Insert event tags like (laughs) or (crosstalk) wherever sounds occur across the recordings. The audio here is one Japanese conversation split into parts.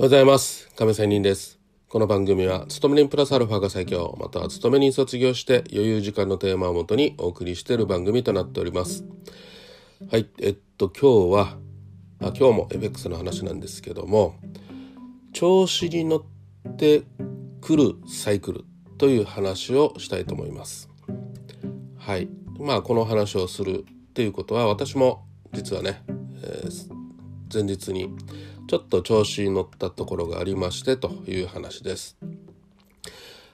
おはようございます。亀仙人です。この番組は勤め人プラスアルファが最強または勤め人卒業して余裕時間のテーマをもとにお送りしている番組となっております。はいえっと今日はあ今日も FX の話なんですけども調子に乗ってくるサイクルという話をしたいと思います。はい。まあこの話をするっていうことは私も実はね、えー、前日にちょっと調子に乗ったところがありましてという話です。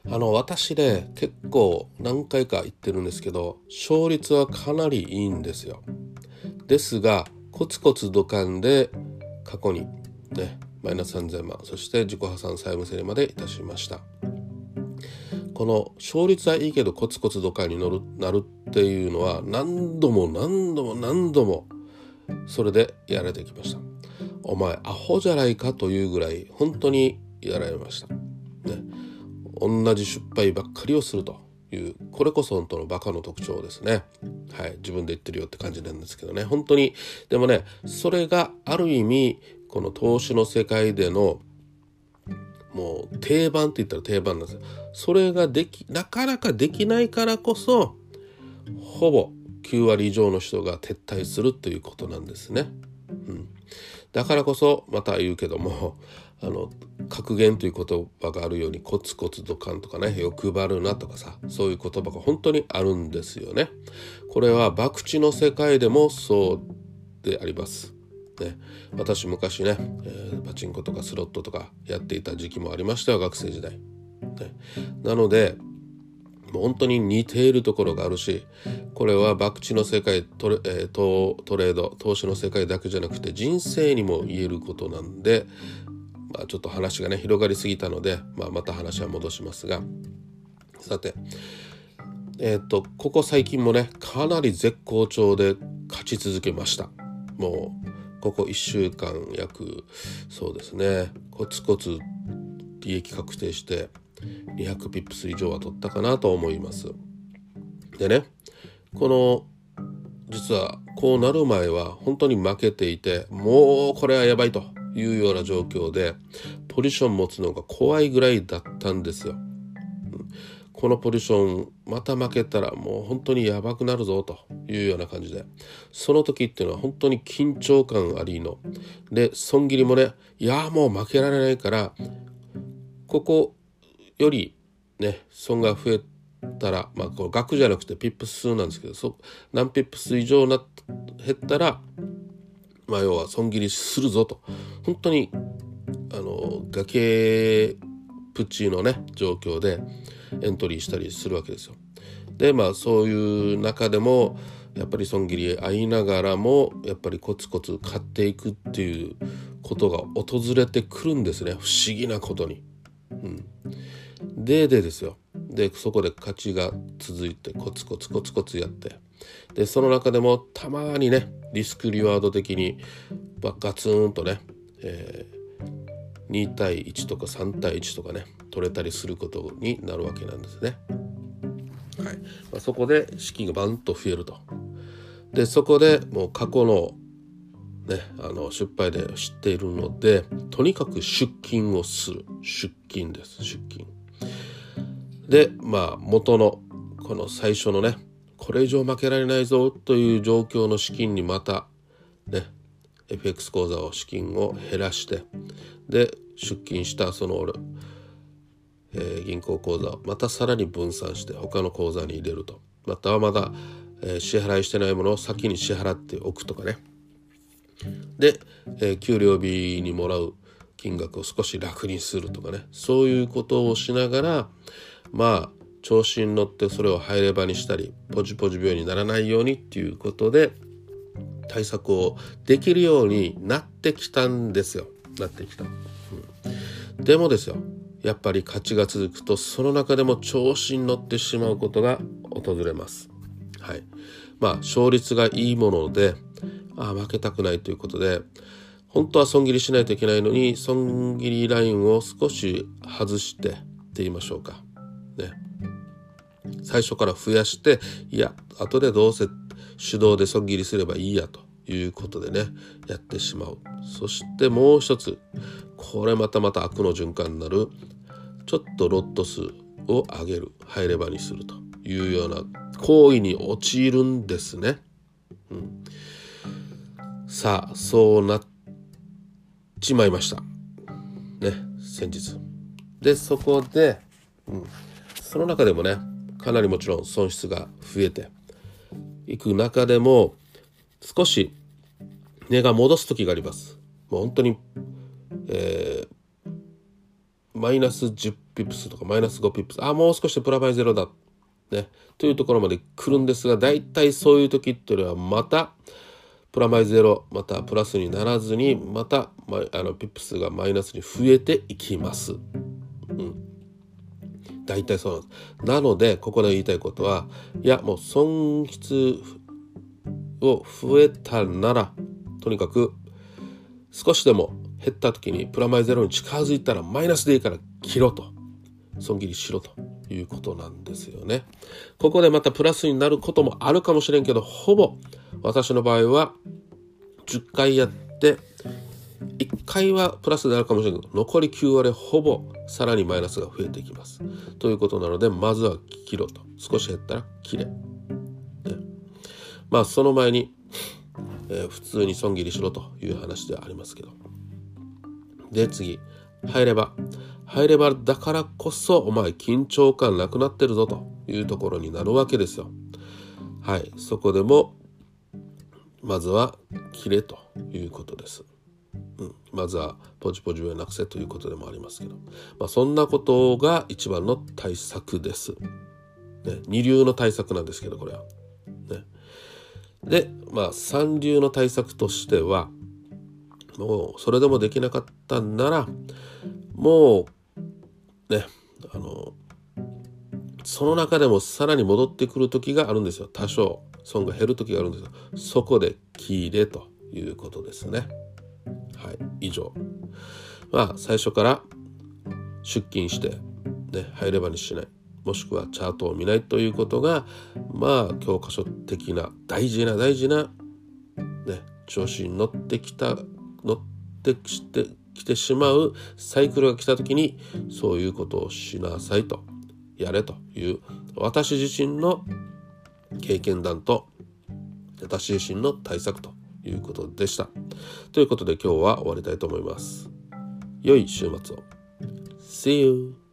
あの私で結構何回か言ってるんですけど勝率はかなりいいんですよ。ですがコツコツ土管で過去にねマイナス3000万そして自己破産債務整理までいたしました。この勝率はいいけどコツコツ土管に乗るなるっていうのは何度も何度も何度もそれでやられてきました。お前アホじゃないかというぐらい本当にやられました。ね、同じ失敗ばっかりをするというこれこそ本当のバカの特徴ですね。はい、自分で言ってるよって感じなんですけどね本当にでもねそれがある意味この投資の世界でのもう定番って言ったら定番なんですよ。それができなかなかできないからこそほぼ9割以上の人が撤退するということなんですね。うん、だからこそまた言うけども (laughs) あの格言という言葉があるようにコツコツドカンとかね欲張るなとかさそういう言葉が本当にあるんですよね。これは博打の世界でもそうであります。ね、私昔ね、えー、パチンコとかスロットとかやっていた時期もありましたよ学生時代。ね、なので本当に似ているところがあるしこれは博打の世界トレ,、えー、トトレード投資の世界だけじゃなくて人生にも言えることなんで、まあ、ちょっと話がね広がりすぎたので、まあ、また話は戻しますが。さてえっ、ー、とここ最近もねかなり絶好調で勝ち続けました。もうここ1週間約そうですねコツコツ利益確定して200ピップス以上は取ったかなと思います。でねこの実はこうなる前は本当に負けていてもうこれはやばいというような状況でポジション持つのが怖いぐらいだったんですよ。このポジションまた負けたらもう本当にやばくなるぞというような感じでその時っていうのは本当に緊張感ありので損切りもねいやもう負けられないからここよりね損が増えたらまあこれ額じゃなくてピップス数なんですけどそ何ピップス以上な減ったらまあ要は損切りするぞと本当にあの崖っぷちのね状況でエントリーしたりするわけですよ。でまあそういう中でもやっぱり損切り合いながらもやっぱりコツコツ買っていくっていうことが訪れてくるんですね不思議なことに。うん、ででですよ。でそこで勝ちが続いてコツコツコツコツやって。でその中でもたまにねリスクリワード的にガツンとね、えー、2対1とか3対1とかね取れたりすることになるわけなんですね。はい。まあ、そこで資金がバンと増えると。でそこでもう過去のね、あの失敗で知っているのでとにかく出勤をする。出勤です出勤。でまあ元のこの最初のねこれ以上負けられないぞという状況の資金にまたね FX 口座を資金を減らしてで出金したその、えー、銀行口座をまたさらに分散して他の口座に入れると。またはまだ、えー、支払いしてないものを先に支払っておくとかね。で、えー、給料日にもらう金額を少し楽にするとかね。そういうことをしながらまあ調子に乗ってそれを入れ場にしたりポジポジ病にならないようにっていうことで対策をできるようになってきたんですよ。なってきた、うん、でもですよやっぱり勝ちが続くとその中でも調子に乗ってしまうことが訪れます。はい。まあ勝率がいいものであ負けたくないということで本当は損切りしないといけないのに損切りラインを少し外してって言いましょうか。最初から増やしていや後でどうせ手動で損切りすればいいやということでねやってしまうそしてもう一つこれまたまた悪の循環になるちょっとロット数を上げる入れ歯にするというような行為に陥るんですね。うん、さあそうなっちまいました。ね先日。でそこで、うん、その中でもねかなりもちろん損失が増えていく中でも少し値が戻す時があります。もう本当に、えー、マイナス10ピップスとかマイナス5ピップスあもう少しでプラマイゼロだ、ね、というところまで来るんですが大体そういう時っていうのはまたプラマイゼロまたプラスにならずにまたあのピップスがマイナスに増えていきます。うん大体そうなんです。なので、ここで言いたいことは、いや、もう損失を増えたなら、とにかく少しでも減った時にプラマイゼロに近づいたらマイナスでいいから切ろうと。損切りしろということなんですよね。ここでまたプラスになることもあるかもしれんけど、ほぼ私の場合は10回やって1回はプラスであるかもしれないけど残り9割ほぼさらにマイナスが増えていきます。ということなのでまずは切ろうと少し減ったら切れ。ね、まあその前に、えー、普通に損切りしろという話ではありますけど。で次入れば入ればだからこそお前緊張感なくなってるぞというところになるわけですよ。はいそこでもまずは切れということです。うん、まずはポジポジをなくせということでもありますけど、まあ、そんなことが一番の対策です。ね、二流の対策なんですけどこれは。ね、でまあ三流の対策としてはもうそれでもできなかったんならもうね。あのその中でもさらに戻ってくる時があるんですよ。多少損が減る時があるんですよ。そこで切れということですね。はい以上。まあ最初から出勤してね入れ歯にしない。もしくはチャートを見ないということがまあ教科書的な大事な大事なね調子に乗ってきた乗ってきてきてしまうサイクルが来た時にそういうことをしなさいとやれという私自身の経験談と私自身の対策と。いうことでした。ということで今日は終わりたいと思います。良い週末を。See you!